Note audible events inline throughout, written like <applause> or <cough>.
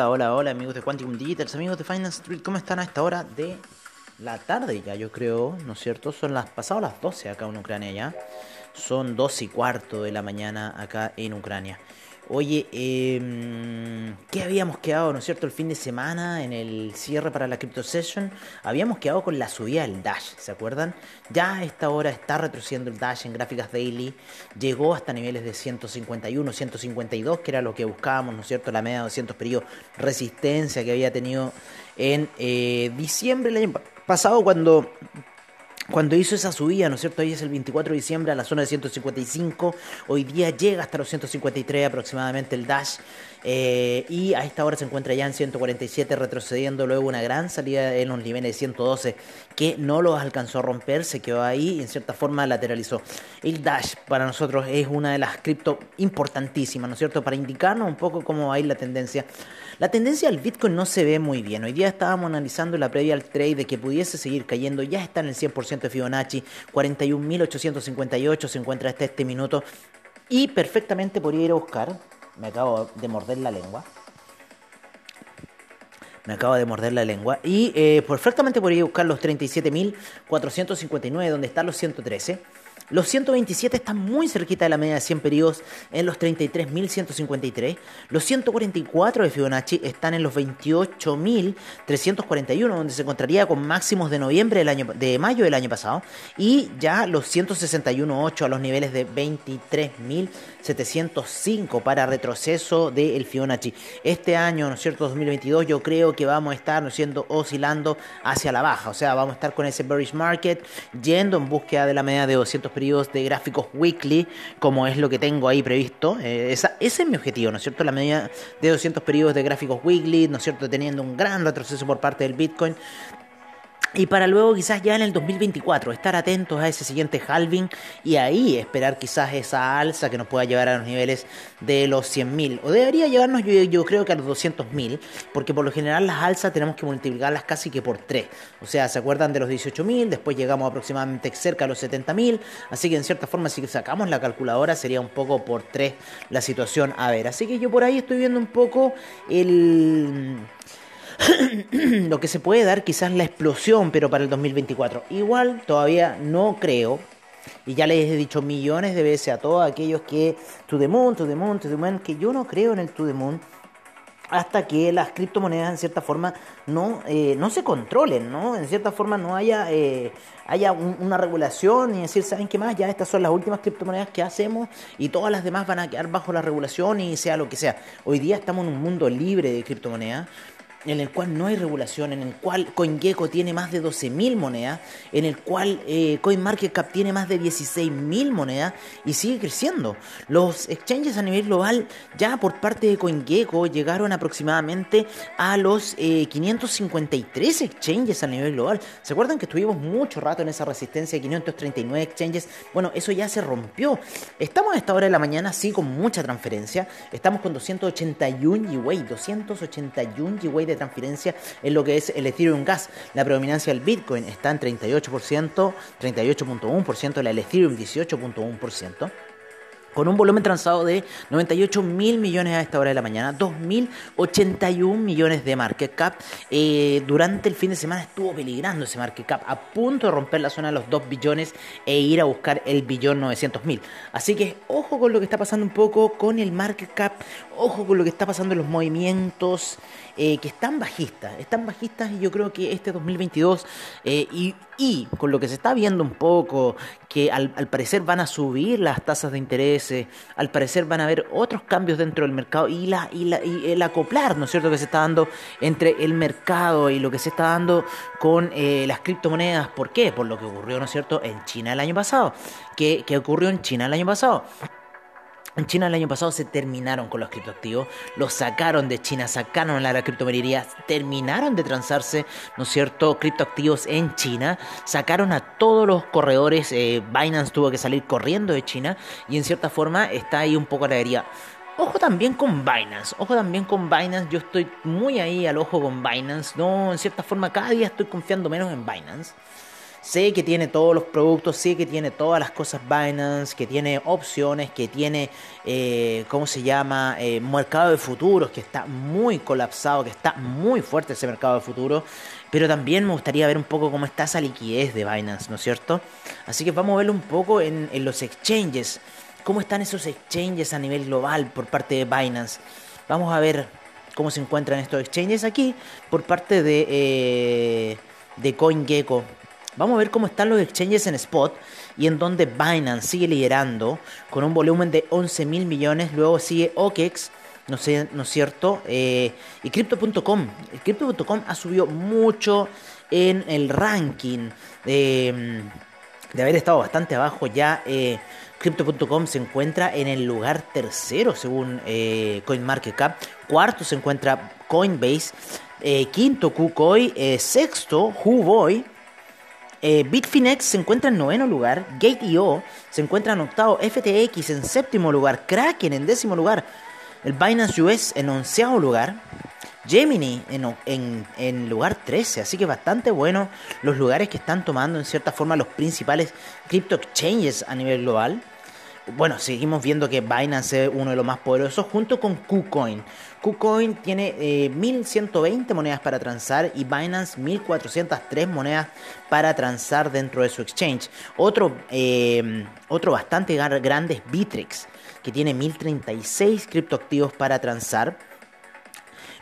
Hola, hola, hola amigos de Quantum Digitals, amigos de Finance Street, ¿cómo están a esta hora de la tarde ya, yo creo, ¿no es cierto? Son las pasadas las 12 acá en Ucrania ya. Son 2 y cuarto de la mañana acá en Ucrania. Oye, eh, ¿qué habíamos quedado, no es cierto, el fin de semana en el cierre para la Crypto Session? Habíamos quedado con la subida del Dash, ¿se acuerdan? Ya a esta hora está retrocediendo el Dash en gráficas daily, llegó hasta niveles de 151, 152, que era lo que buscábamos, ¿no es cierto? La media de 200 periodos, resistencia que había tenido en eh, diciembre del año pasado cuando cuando hizo esa subida, ¿no es cierto? Hoy es el 24 de diciembre a la zona de 155. Hoy día llega hasta los 153 aproximadamente el Dash. Eh, y a esta hora se encuentra ya en 147 retrocediendo luego una gran salida en los niveles de 112 que no los alcanzó a romper, se quedó ahí y en cierta forma lateralizó. El Dash para nosotros es una de las cripto importantísimas, ¿no es cierto? Para indicarnos un poco cómo va a ir la tendencia. La tendencia del Bitcoin no se ve muy bien. Hoy día estábamos analizando la previa al trade de que pudiese seguir cayendo. Ya está en el 100% de Fibonacci. 41.858 se encuentra hasta este minuto. Y perfectamente podría ir a buscar me acabo de morder la lengua. Me acabo de morder la lengua. Y eh, perfectamente podría buscar los 37.459, donde están los 113. Los 127 están muy cerquita de la media de 100 periodos en los 33.153. Los 144 de Fibonacci están en los 28.341, donde se encontraría con máximos de noviembre del año, de mayo del año pasado. Y ya los 161.8 a los niveles de 23.705 para retroceso del Fibonacci. Este año, ¿no es cierto? 2022, yo creo que vamos a estar, ¿no es cierto? Oscilando hacia la baja. O sea, vamos a estar con ese bearish market yendo en búsqueda de la media de 200 periodos de gráficos weekly, como es lo que tengo ahí previsto. Eh, esa, ese es mi objetivo, ¿no es cierto? La media de 200 periodos de gráficos weekly, ¿no es cierto? Teniendo un gran retroceso por parte del Bitcoin. Y para luego quizás ya en el 2024 estar atentos a ese siguiente halving y ahí esperar quizás esa alza que nos pueda llevar a los niveles de los 100.000. O debería llevarnos yo, creo que a los 200.000, porque por lo general las alzas tenemos que multiplicarlas casi que por 3. O sea, ¿se acuerdan de los 18.000? Después llegamos aproximadamente cerca a los 70.000. Así que en cierta forma si sacamos la calculadora sería un poco por 3 la situación a ver. Así que yo por ahí estoy viendo un poco el... <clears throat> lo que se puede dar quizás la explosión, pero para el 2024. Igual todavía no creo, y ya les he dicho millones de veces a todos aquellos que to the moon, to the moon, to the moon, que yo no creo en el to the moon hasta que las criptomonedas en cierta forma no, eh, no se controlen, ¿no? En cierta forma no haya, eh, haya una regulación y decir, ¿saben qué más? Ya estas son las últimas criptomonedas que hacemos y todas las demás van a quedar bajo la regulación y sea lo que sea. Hoy día estamos en un mundo libre de criptomonedas en el cual no hay regulación, en el cual CoinGecko tiene más de 12.000 monedas, en el cual eh, CoinMarketCap tiene más de 16.000 monedas y sigue creciendo. Los exchanges a nivel global ya por parte de CoinGecko llegaron aproximadamente a los 553 eh, exchanges a nivel global. ¿Se acuerdan que estuvimos mucho rato en esa resistencia de 539 exchanges? Bueno, eso ya se rompió. Estamos a esta hora de la mañana, sí, con mucha transferencia. Estamos con 281 GWay, 281 GWay de transferencia en lo que es el Ethereum Gas. La predominancia del Bitcoin está en 38%, 38.1%, la del Ethereum 18.1% con un volumen transado de 98 mil millones a esta hora de la mañana, 2.081 millones de market cap. Eh, durante el fin de semana estuvo peligrando ese market cap, a punto de romper la zona de los 2 billones e ir a buscar el billón 900 mil. Así que ojo con lo que está pasando un poco con el market cap, ojo con lo que está pasando en los movimientos eh, que están bajistas, están bajistas y yo creo que este 2022 eh, y, y, con lo que se está viendo un poco, que al, parecer van a subir las tasas de interés, al parecer van a haber otros cambios dentro del mercado y, la, y, la, y el acoplar, ¿no es cierto?, que se está dando entre el mercado y lo que se está dando con eh, las criptomonedas. ¿Por qué? Por lo que ocurrió, ¿no es cierto?, en China el año pasado. ¿Qué, qué ocurrió en China el año pasado? En China el año pasado se terminaron con los criptoactivos, los sacaron de China, sacaron la, la criptominería, terminaron de transarse, ¿no es cierto?, criptoactivos en China, sacaron a todos los corredores, eh, Binance tuvo que salir corriendo de China y en cierta forma está ahí un poco la herida. Ojo también con Binance, ojo también con Binance, yo estoy muy ahí al ojo con Binance, no, en cierta forma cada día estoy confiando menos en Binance. Sé que tiene todos los productos, sé que tiene todas las cosas Binance, que tiene opciones, que tiene, eh, ¿cómo se llama? Eh, mercado de futuros, que está muy colapsado, que está muy fuerte ese mercado de futuros. Pero también me gustaría ver un poco cómo está esa liquidez de Binance, ¿no es cierto? Así que vamos a verlo un poco en, los exchanges. ¿Cómo están esos exchanges a nivel global por parte de Binance? Vamos a ver cómo se encuentran estos exchanges aquí por parte de, eh, de CoinGecko. Vamos a ver cómo están los exchanges en spot y en donde Binance sigue liderando con un volumen de 11 mil millones. Luego sigue OKEX, ¿no, sé, ¿no es cierto? Eh, y Crypto.com. Crypto.com ha subido mucho en el ranking de, mm, de haber estado bastante abajo ya. Eh, Crypto.com se encuentra en el lugar tercero según eh, CoinMarketCap. Cuarto se encuentra Coinbase. quinto KuCoin. sexto Huboy. Eh, Bitfinex se encuentra en noveno lugar, Gate.io se encuentra en octavo, FTX en séptimo lugar, Kraken en décimo lugar, el Binance US en onceavo lugar, Gemini en, en, lugar 13, así que bastante bueno los lugares que están tomando en cierta forma los principales crypto exchanges a nivel global. Bueno, seguimos viendo que Binance es uno de los más poderosos junto con KuCoin. KuCoin tiene 1120 eh, monedas para transar y Binance 1403 monedas para transar dentro de su exchange. Otro, eh, otro bastante grande es Bittrex, que tiene 1036 criptoactivos para transar.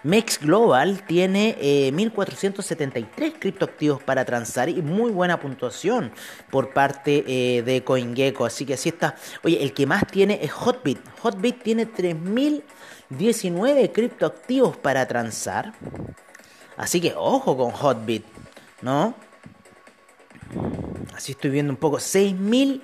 Mex Global tiene 1473 criptoactivos para transar y muy buena puntuación por parte eh, de CoinGecko. Así que así está. Oye, el que más tiene es Hotbit. Hotbit tiene 3000 19 criptoactivos para transar. Así que ojo con Hotbit, ¿no? Así estoy viendo un poco. 6.000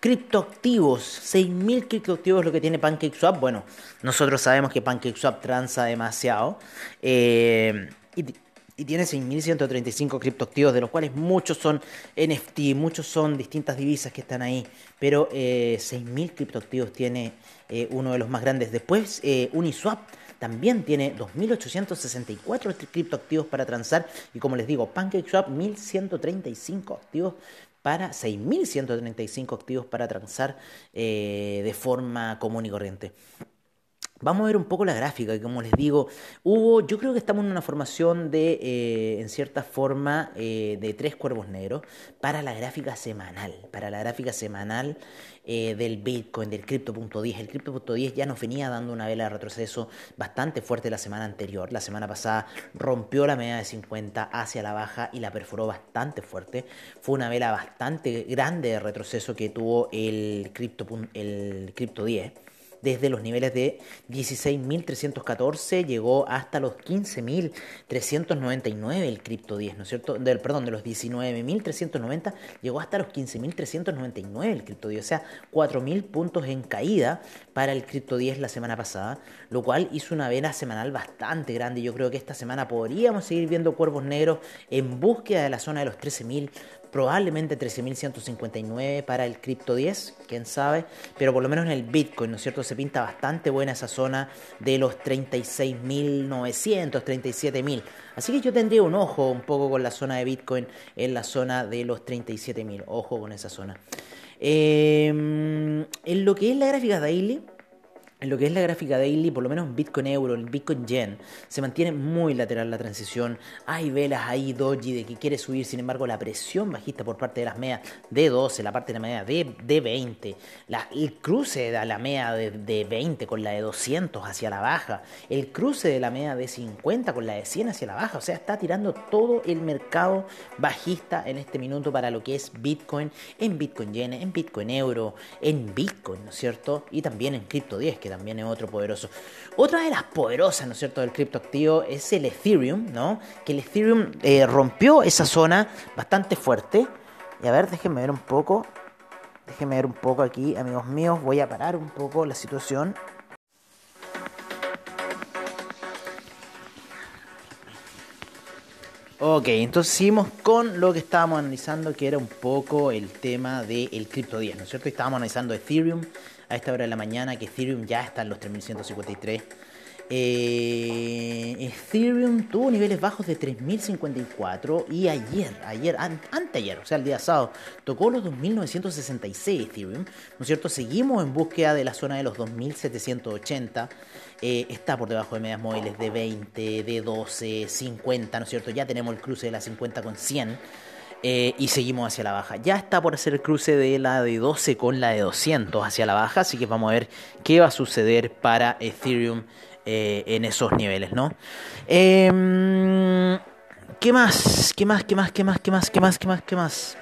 criptoactivos. 6.000 criptoactivos es lo que tiene PancakeSwap. Bueno, nosotros sabemos que PancakeSwap transa demasiado. Eh, y, y, tiene 6.135 criptoactivos, de los cuales muchos son NFT, muchos son distintas divisas que están ahí. Pero eh, 6.000 criptoactivos tiene eh, uno de los más grandes. Después, eh, Uniswap también tiene 2.864 criptoactivos para transar. Y como les digo, PancakeSwap 1.135 activos para 6.135 activos para transar eh, de forma común y corriente. Vamos a ver un poco la gráfica, que como les digo, hubo, yo creo que estamos en una formación de, eh, en cierta forma, eh, de tres cuervos negros para la gráfica semanal, para la gráfica semanal eh, del Bitcoin, del Crypto.10. El Crypto.10 ya nos venía dando una vela de retroceso bastante fuerte la semana anterior. La semana pasada rompió la media de 50 hacia la baja y la perforó bastante fuerte. Fue una vela bastante grande de retroceso que tuvo el Crypto, el Crypto 10 desde los niveles de 16.314 llegó hasta los 15.399 el cripto 10, ¿no es cierto? Del, perdón, de los 19.390 llegó hasta los 15.399 el cripto 10, o sea, 4.000 puntos en caída para el cripto 10 la semana pasada, lo cual hizo una vena semanal bastante grande. Yo creo que esta semana podríamos seguir viendo cuervos negros en búsqueda de la zona de los 13.000 probablemente 13.159 para el cripto 10, quién sabe, pero por lo menos en el Bitcoin, ¿no es cierto? Se pinta bastante buena esa zona de los 36.900, 37.000. Así que yo tendría un ojo un poco con la zona de Bitcoin en la zona de los 37.000, ojo con esa zona. Em, en lo que es la gráfica daily, en lo que es la gráfica daily, por lo menos en Bitcoin Euro, en Bitcoin Yen, se mantiene muy lateral la transición. Hay velas ahí, Doji, de que quiere subir, sin embargo, la presión bajista por parte de las medias de 12, la parte de la media de, de 20, la, el cruce de la media de, de, 20 con la de 200 hacia la baja, el cruce de la media de 50 con la de 100 hacia la baja. O sea, está tirando todo el mercado bajista en este minuto para lo que es Bitcoin, en Bitcoin Yen, en Bitcoin Euro, en Bitcoin, ¿no es cierto? Y también en Crypto 10, que también es otro poderoso. Otra de las poderosas, ¿no es cierto?, del criptoactivo es el Ethereum, ¿no? Que el Ethereum eh, rompió esa zona bastante fuerte. Y a ver, déjenme ver un poco. Déjenme ver un poco aquí, amigos míos. Voy a parar un poco la situación. Ok, entonces seguimos con lo que estábamos analizando, que era un poco el tema del cripto 10, ¿no es cierto? Estábamos analizando Ethereum, a esta hora de la mañana, que Ethereum ya está en los 3153. Eh, Ethereum tuvo niveles bajos de 3054 y ayer, ayer, anteayer, o sea, el día sábado, tocó los 2966 Ethereum, ¿no es cierto? Seguimos en búsqueda de la zona de los 2780. Eh, está por debajo de medias móviles de 20, de 12, 50, ¿no es cierto? Ya tenemos el cruce de la 50 con 100. Eh, y seguimos hacia la baja. Ya está por hacer el cruce de la de 12 con la de 200 hacia la baja, así que vamos a ver qué va a suceder para Ethereum eh, en esos niveles, ¿no? Em, ¿Qué más? ¿Qué más? ¿Qué más? ¿Qué más? ¿Qué más? ¿Qué más? ¿Qué más? ¿Qué más?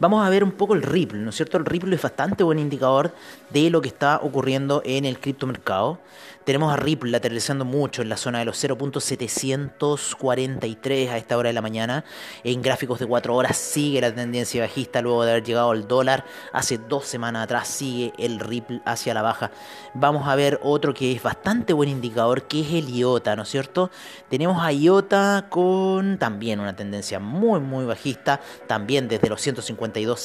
Vamos a ver un poco el Ripple, ¿no es cierto? El Ripple es bastante buen indicador de lo que está ocurriendo en el criptomercado. Tenemos a Ripple lateralizando mucho en la zona de los 0.743 a esta hora de la mañana. En gráficos de 4 horas sigue la tendencia bajista luego de haber llegado al dólar. Hace dos semanas atrás sigue el Ripple hacia la baja. Vamos a ver otro que es bastante buen indicador, que es el IOTA, ¿no es cierto? Tenemos a IOTA con también una tendencia muy, muy bajista. También desde los 152,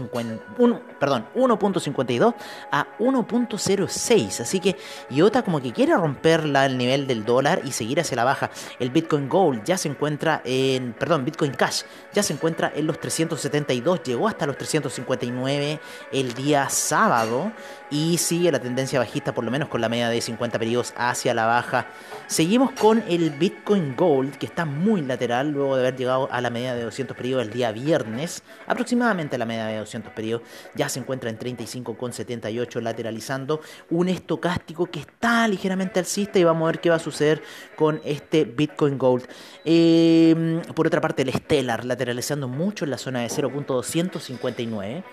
0.51, perdón, 1.52 a 1.06. Así que IOTA como que quiere romper el nivel del dólar y seguir hacia la baja. El Bitcoin Gold ya se encuentra en, perdón, Bitcoin Cash ya se encuentra en los 372, llegó hasta los 359 el día sábado y sigue la tendencia bajista por lo menos con la media de 50 periodos hacia la baja. Seguimos con el Bitcoin Gold que está muy lateral luego de haber llegado a la media de 200 periodos el día viernes, aproximadamente la media de 200 periodos, ya se encuentra en 35,78 lateralizando un estocástico que está ligeramente alcista y vamos a ver qué va a suceder con este Bitcoin Gold. Eh, por otra parte el Stellar lateralizando mucho en la zona de 0.259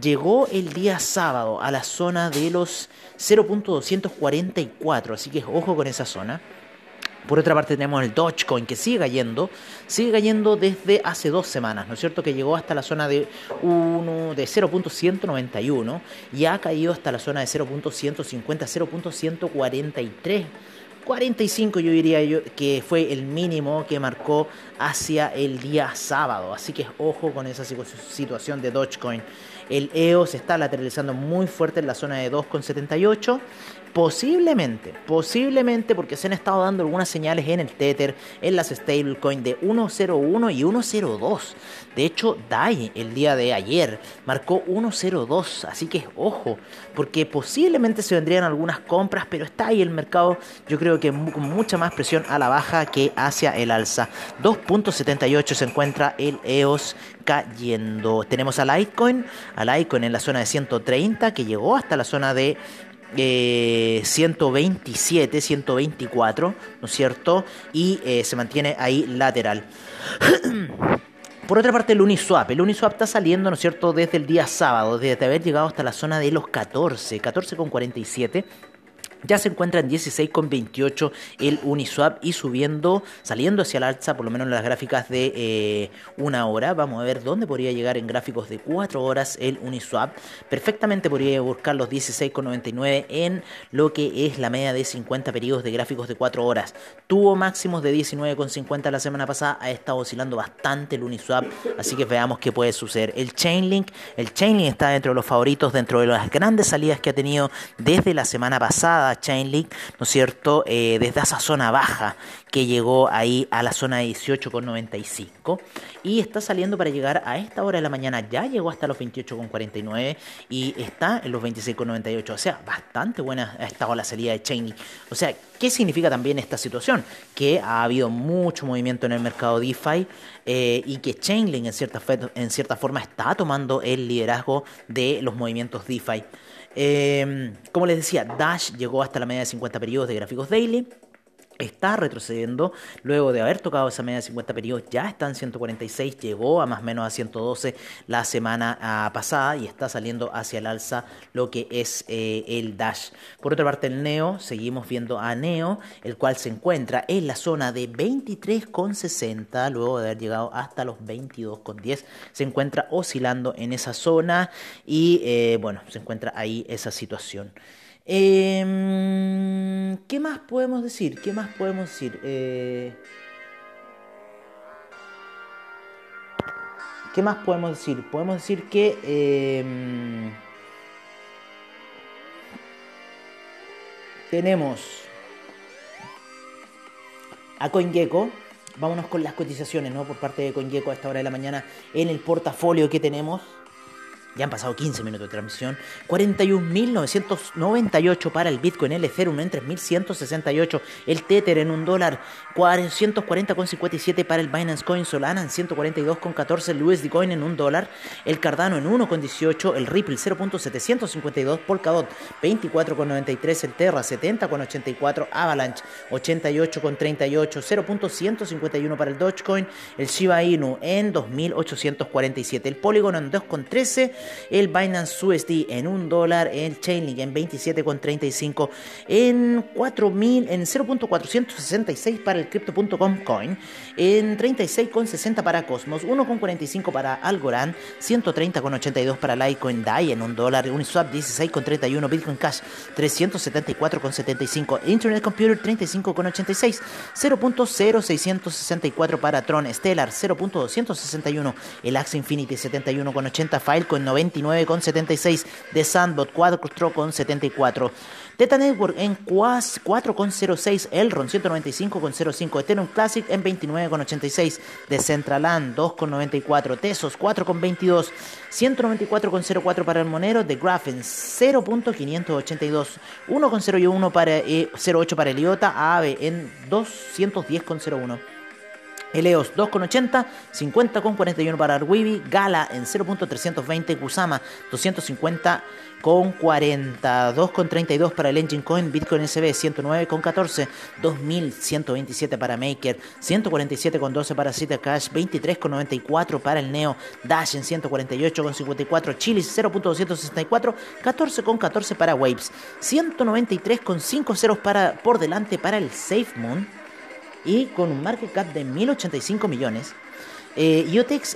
llegó el día sábado a la zona de los 0.244, así que ojo con esa zona. Por otra parte tenemos el Dogecoin que sigue cayendo, sigue cayendo desde hace dos semanas, ¿no es cierto? Que llegó hasta la zona de, 1, de 0.191 y ha caído hasta la zona de 0.150, 0.143 45 yo diría que fue el mínimo que marcó hacia el día sábado. Así que ojo con esa situación de Dogecoin. El EOS está lateralizando muy fuerte en la zona de 2,78 Posiblemente, posiblemente porque se han estado dando algunas señales en el Tether, en las stablecoin de 1.01 y 1.02. De hecho, DAI el día de ayer marcó 1.02, así que ojo, porque posiblemente se vendrían algunas compras, pero está ahí el mercado, yo creo que con mucha más presión a la baja que hacia el alza. 2.78 se encuentra el EOS cayendo. Tenemos a Litecoin, a Litecoin en la zona de 130 que llegó hasta la zona de 127, eh, 124, ¿no es cierto? Y eh, se mantiene ahí lateral. <clears throat> Por otra parte, el Uniswap. El Uniswap está saliendo, ¿no es cierto?, desde el día sábado, desde haber llegado hasta la zona de los 14, 14,47 ya se encuentra en 16,28 el Uniswap y subiendo, saliendo hacia el alza, por lo menos en las gráficas de eh, una hora. Vamos a ver dónde podría llegar en gráficos de 4 horas el Uniswap. Perfectamente podría buscar los 16,99 en lo que es la media de 50 periodos de gráficos de 4 horas. Tuvo máximos de 19,50 la semana pasada, ha estado oscilando bastante el Uniswap, así que veamos qué puede suceder. El Chainlink, el Chainlink está dentro de los favoritos, dentro de las grandes salidas que ha tenido desde la semana pasada Chainlink, ¿no es cierto? Eh, desde esa zona baja que llegó ahí a la zona de 18,95 y está saliendo para llegar a esta hora de la mañana, ya llegó hasta los 28,49 y está en los 26,98, o sea, bastante buena ha estado la salida de Chainlink. O sea, ¿qué significa también esta situación? Que ha habido mucho movimiento en el mercado DeFi eh, y que Chainlink en cierta, en cierta forma está tomando el liderazgo de los movimientos DeFi. Em, como les decía, Dash llegó hasta la media de 50 periodos de gráficos daily está retrocediendo luego de haber tocado esa media de 50 periodos ya está en 146 llegó a más o menos a 112 la semana ah, pasada y está saliendo hacia el alza lo que es eh, el dash. Por otra parte el neo seguimos viendo a neo el cual se encuentra en la zona de 23,60 luego de haber llegado hasta los 22,10 se encuentra oscilando en esa zona y eh, bueno se encuentra ahí esa situación Em, ¿Qué más podemos decir? ¿Qué más podemos decir? Eh, ¿Qué más podemos decir? Podemos decir que em, tenemos a CoinGecko. Vámonos con las cotizaciones, ¿no? Por parte de CoinGecko a esta hora de la mañana en el portafolio que tenemos. Ya han pasado 15 minutos de transmisión. 41.998 para el Bitcoin, el Ethereum en 3.168, el Tether en un dólar, 440,57 para el Binance Coin, Solana en 142,14, el USD Coin en un dólar, el Cardano en 1,18, el Ripple 0.752, Polkadot 24,93, el Terra 70,84, Avalanche 88,38, 0.151 para el Dogecoin, el Shiba Inu en 2.847, el Polygon en 2,13, el Binance USD en 1 dólar, el Chainlink en 27,35, en 4.000, en 0.466 para el Crypto.com Coin, en 36,60 para Cosmos, 1,45 para Algorand, 130,82 para Litecoin DAI en 1 dólar, Uniswap 16,31, Bitcoin Cash 374,75, Internet Computer 35,86, 0.0664 para Tron Stellar 0.261, el Axie Infinity 71,80, Filecoin 99,76 de Sandbot 4,74. Teta Network en 4,06, Elron 195,05, Ethereum Classic en 29,86, Decentraland 2,94, Tesos 4,22, 194,04 para el Monero, The Graphene 0.582, 1,01 para 0,8 para el IOTA, AAVE en 210,01. Eleos 2,80, 50,41 para Arwibi, Gala en 0.320, Kusama 250 con 42,32 para el Engine Coin, Bitcoin SB 109,14, 2127 para Maker, 147,12 para Cash, 23,94 para el Neo, Dash en 148,54, Chilis 0.264, 14,14 para Waves, 193,5 ceros para, por delante para el SafeMoon y con un market cap de 1085 millones. Eh,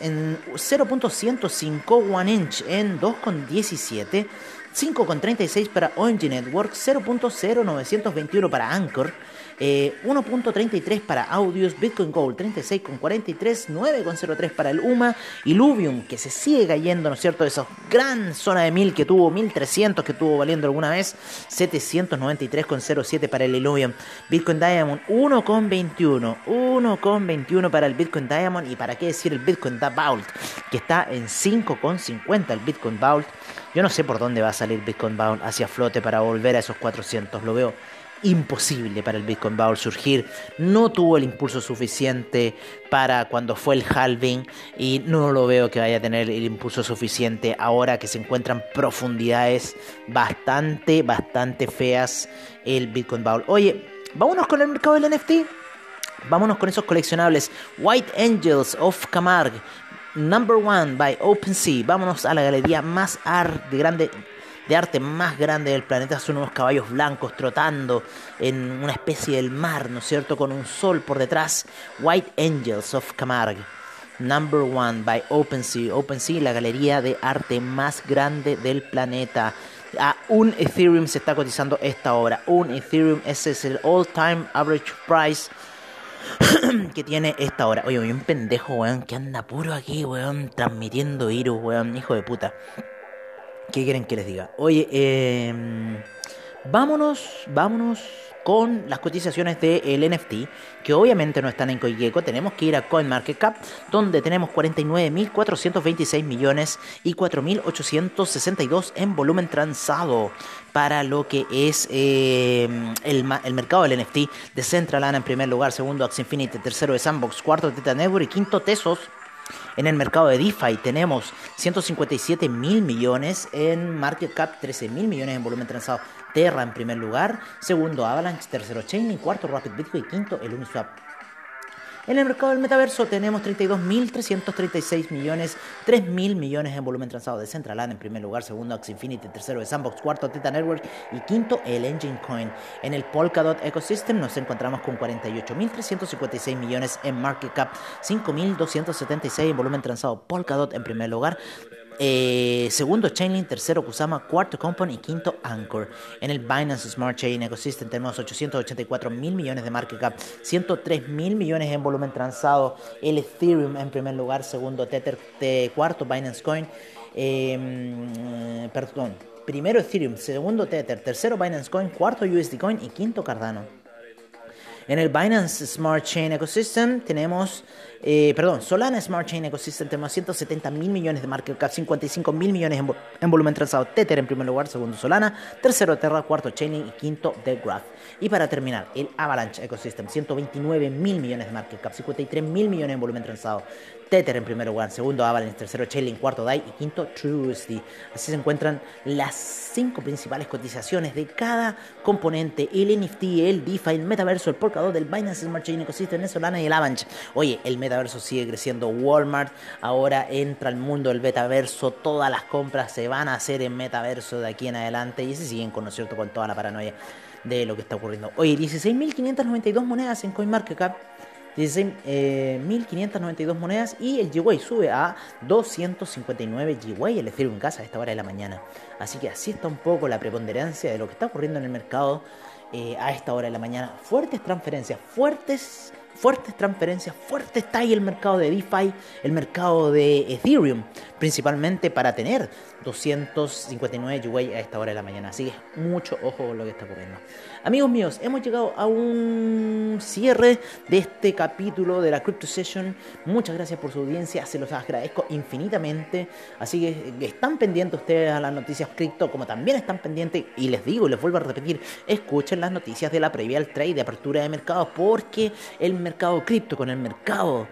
en 0.105 One Inch en 2.17, 5.36 para ONG Network, 0.0921 para Anchor, 1.33 eh, para Audios, Bitcoin Gold 36,43, 9,03 para el UMA, Illuvium que se sigue cayendo, ¿no es cierto? Esa gran zona de 1000 que tuvo, 1300 que tuvo valiendo alguna vez, 793,07 para el Illuvium, Bitcoin Diamond 1,21, 1,21 para el Bitcoin Diamond y para qué decir el Bitcoin Vault que está en 5,50 el Bitcoin Vault. Yo no sé por dónde va a salir Bitcoin Vault hacia flote para volver a esos 400, lo veo imposible para el Bitcoin Bowl surgir. No tuvo el impulso suficiente para cuando fue el halving y no lo veo que vaya a tener el impulso suficiente ahora que se encuentran profundidades bastante, bastante feas el Bitcoin Bowl. Oye, vámonos con el mercado del NFT. Vámonos con esos coleccionables. White Angels of Camargue. Number one by OpenSea. Vámonos a la galería más art de grande de arte más grande del planeta son unos caballos blancos trotando en una especie del mar, ¿no es cierto? Con un sol por detrás. White Angels of Camargue. Number One by OpenSea. OpenSea, la galería de arte más grande del planeta. A un Ethereum se está cotizando esta hora. Un Ethereum, ese es el all-time average price <clears throat> que tiene esta hora. Oye, un pendejo, weón, que anda puro aquí, weón, transmitiendo virus, weón, hijo de puta. ¿Qué quieren que les diga? Oye, em, vámonos, vámonos con las cotizaciones del NFT, que obviamente no están en CoinGecko. Tenemos que ir a CoinMarketCap, donde tenemos 49.426 millones y 4.862 en volumen transado para lo que es em, el, mercado del NFT de Central en primer lugar, segundo Axie Infinity, tercero de Sandbox, cuarto Teta Network y quinto Tesos. En el mercado de DeFi tenemos 157 mil millones en market cap, 13 mil millones en volumen transado. Terra en primer lugar, segundo Avalanche, tercero Chainlink, cuarto Rapid Bitcoin y quinto el Uniswap. En el mercado del metaverso tenemos 32.336 millones, 3.000 millones en volumen transado de Centraland en primer lugar, segundo Axie Infinity, tercero de Sandbox, cuarto Teta Network y quinto el Engine Coin. En el Polkadot Ecosystem nos encontramos con 48.356 millones en market cap, 5.276 en volumen transado Polkadot en primer lugar, eh, segundo Chainlink, tercero Kusama, cuarto Company y quinto Anchor. En el Binance Smart Chain Ecosystem tenemos 884 mil millones de market cap, 103 mil millones en volumen transado. El Ethereum en primer lugar, segundo Tether, cuarto Binance Coin, em, perdón, primero Ethereum, segundo Tether, tercero Binance Coin, cuarto USD Coin y quinto Cardano. En el Binance Smart Chain Ecosystem tenemos, eh, perdón, Solana Smart Chain Ecosystem tenemos 170 mil millones de market cap, 55 mil millones en, volumen transado. Tether en primer lugar, segundo Solana, tercero Terra, cuarto Chainlink y quinto The Graph. Y para terminar, el Avalanche Ecosystem, 129 mil millones de market cap, 53 mil millones en volumen transado. Tether en primer lugar, segundo Avalanche, tercero Chainlink, cuarto DAI y quinto TrueUSD. Así se encuentran las cinco principales cotizaciones de cada componente, el NFT, el DeFi, el metaverso, el porcador del Binance Smart Chain Ecosystem, el Solana y el Avalanche. Oye, el metaverso sigue creciendo, Walmart ahora entra al mundo del metaverso, todas las compras se van a hacer en metaverso de aquí en adelante y se siguen con, cierto? con toda la paranoia de lo que está ocurriendo. Oye, 16.592 monedas en CoinMarketCap. 16.592 eh, monedas y el GWay sube a 259 GWay el Ethereum casa a esta hora de la mañana. Así que así está un poco la preponderancia de lo que está ocurriendo en el mercado eh, a esta hora de la mañana. Fuertes transferencias, fuertes fuertes transferencias, fuerte está ahí el mercado de DeFi, el mercado de Ethereum, principalmente para tener 259 UA a esta hora de la mañana. Así que mucho ojo con lo que está ocurriendo. Amigos míos, hemos llegado a un cierre de este capítulo de la Crypto Session. Muchas gracias por su audiencia, se los agradezco infinitamente. Así que están pendientes ustedes a las noticias cripto, como también están pendientes, y les digo les vuelvo a repetir, escuchen las noticias de la previa al trade de apertura de mercado, porque el mercado cripto con el mercado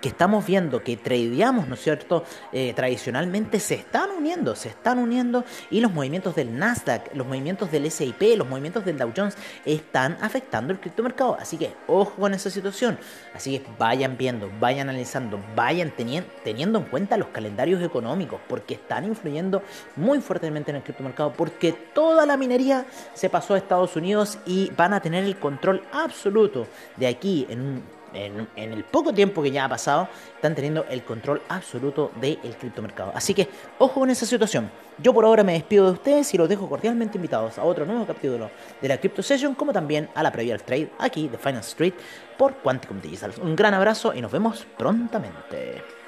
que estamos viendo que tradeamos, ¿no es cierto? Eh, tradicionalmente se están uniendo, se están uniendo y los movimientos del Nasdaq, los movimientos del SIP, los movimientos del Dow Jones están afectando el criptomercado. Así que ojo con esa situación. Así que vayan viendo, vayan analizando, vayan teniendo, teniendo en cuenta los calendarios económicos porque están influyendo muy fuertemente en el criptomercado porque toda la minería se pasó a Estados Unidos y van a tener el control absoluto de aquí en un en, el poco tiempo que ya ha pasado, están teniendo el control absoluto del criptomercado. Así que ojo con esa situación. Yo por ahora me despido de ustedes y los dejo cordialmente invitados a otro nuevo capítulo de la Crypto Session, como también a la previa trade aquí de Finance Street por Quanticum Digital. Un gran abrazo y nos vemos prontamente.